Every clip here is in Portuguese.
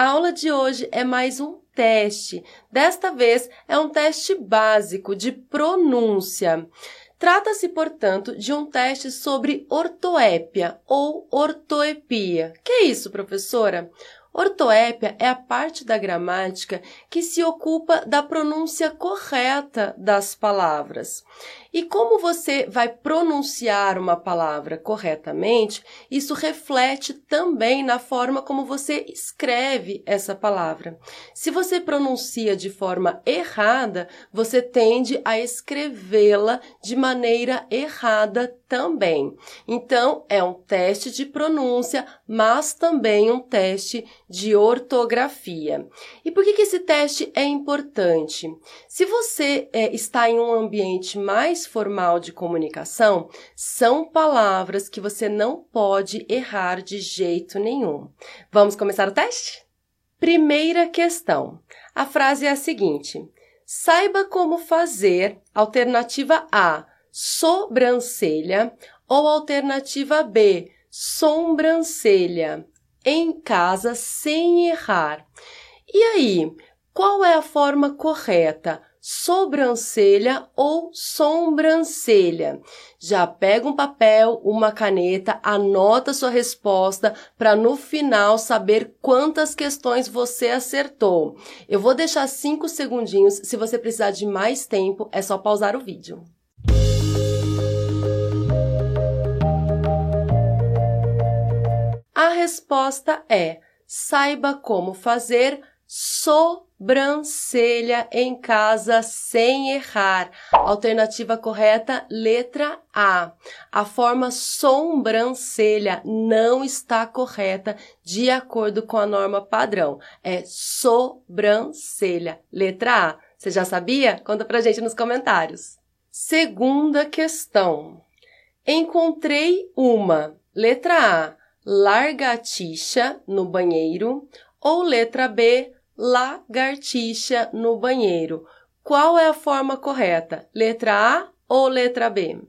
A aula de hoje é mais um teste. Desta vez é um teste básico de pronúncia. Trata-se, portanto, de um teste sobre ortoépia ou ortoepia. Que é isso, professora? Ortoépia é a parte da gramática que se ocupa da pronúncia correta das palavras. E como você vai pronunciar uma palavra corretamente, isso reflete também na forma como você escreve essa palavra. Se você pronuncia de forma errada, você tende a escrevê-la de maneira errada também. Então, é um teste de pronúncia, mas também um teste de ortografia. E por que, que esse teste é importante? Se você é, está em um ambiente mais mais formal de comunicação são palavras que você não pode errar de jeito nenhum. Vamos começar o teste? Primeira questão. A frase é a seguinte: Saiba como fazer alternativa A, sobrancelha, ou alternativa B, sobrancelha, em casa sem errar. E aí, qual é a forma correta? Sobrancelha ou sobrancelha. Já pega um papel, uma caneta, anota sua resposta para no final saber quantas questões você acertou. Eu vou deixar cinco segundinhos. Se você precisar de mais tempo, é só pausar o vídeo. A resposta é: saiba como fazer sobrancelha em casa sem errar. Alternativa correta, letra A. A forma sobrancelha não está correta de acordo com a norma padrão. É sobrancelha. Letra A. Você já sabia? Conta pra gente nos comentários. Segunda questão. Encontrei uma. Letra A. Largatixa no banheiro. Ou letra B lagartixa no banheiro. Qual é a forma correta? Letra A ou letra B?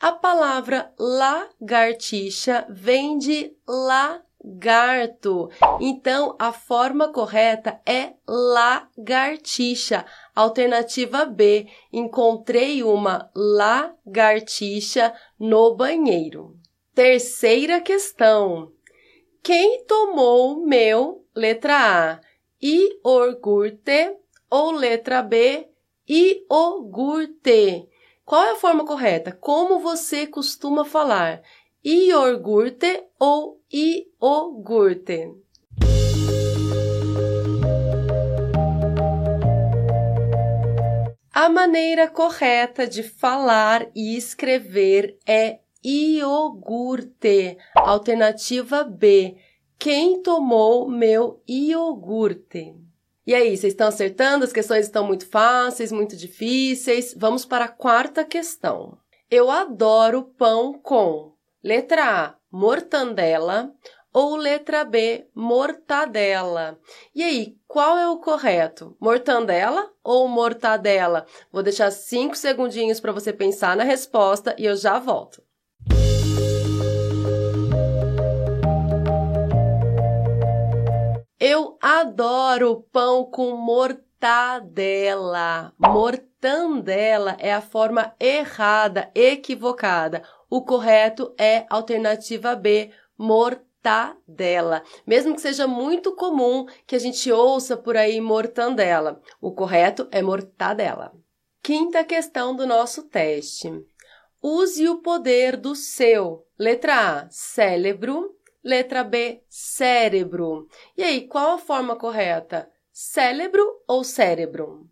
A palavra lagartixa vem de lagarto. Então, a forma correta é lagartixa. Alternativa B. Encontrei uma lagartixa no banheiro. Terceira questão. Quem tomou meu, letra A, iogurte ou letra B, iogurte? Qual é a forma correta? Como você costuma falar? Iogurte ou iogurte? A maneira correta de falar e escrever é iogurte. Alternativa B. Quem tomou meu iogurte? E aí, vocês estão acertando? As questões estão muito fáceis, muito difíceis. Vamos para a quarta questão. Eu adoro pão com letra A, mortandela ou letra B, mortadela. E aí, qual é o correto? Mortandela ou mortadela? Vou deixar cinco segundinhos para você pensar na resposta e eu já volto. Eu adoro pão com mortadela. Mortandela é a forma errada, equivocada. O correto é alternativa B, mortadela. Mesmo que seja muito comum que a gente ouça por aí mortandela. O correto é mortadela. Quinta questão do nosso teste. Use o poder do seu. Letra A, cérebro. Letra B, cérebro. E aí, qual a forma correta? Cérebro ou cérebro?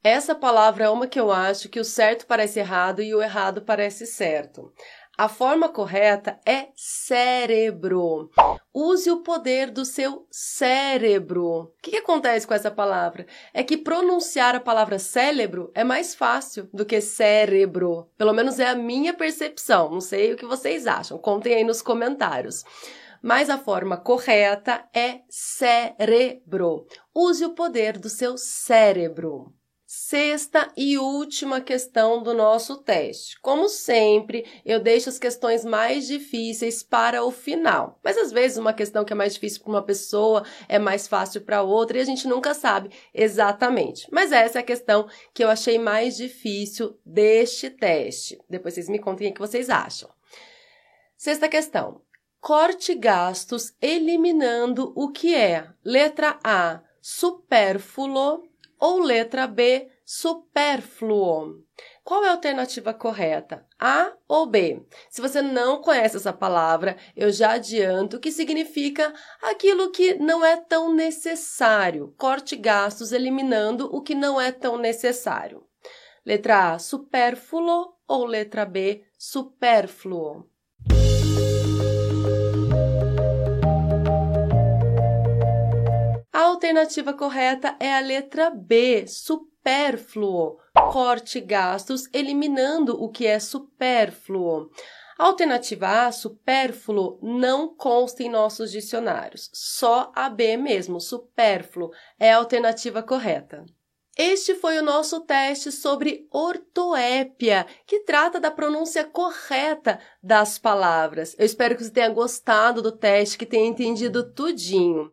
Essa palavra é uma que eu acho que o certo parece errado e o errado parece certo. A forma correta é cérebro. Use o poder do seu cérebro. O que, acontece com essa palavra? É que pronunciar a palavra cérebro é mais fácil do que cérebro. Pelo menos é a minha percepção. Não sei o que vocês acham. Contem aí nos comentários. Mas a forma correta é cérebro. Use o poder do seu cérebro. Sexta e última questão do nosso teste. Como sempre, eu deixo as questões mais difíceis para o final. Mas às vezes uma questão que é mais difícil para uma pessoa é mais fácil para outra e a gente nunca sabe exatamente. Mas essa é a questão que eu achei mais difícil deste teste. Depois vocês me contem o que vocês acham. Sexta questão. Corte gastos eliminando o que é letra A, supérfluo ou letra B, supérfluo? Qual é a alternativa correta? A ou B? Se você não conhece essa palavra, eu já adianto que significa aquilo que não é tão necessário. Corte gastos eliminando o que não é tão necessário. Letra A, supérfluo ou letra B, supérfluo? Alternativa correta é a letra B, supérfluo. Corte gastos eliminando o que é supérfluo. A alternativa A, supérfluo, não consta em nossos dicionários. Só a B mesmo, supérfluo, é a alternativa correta. Este foi o nosso teste sobre ortoépia, que trata da pronúncia correta das palavras. Eu espero que você tenha gostado do teste, que tenha entendido tudinho.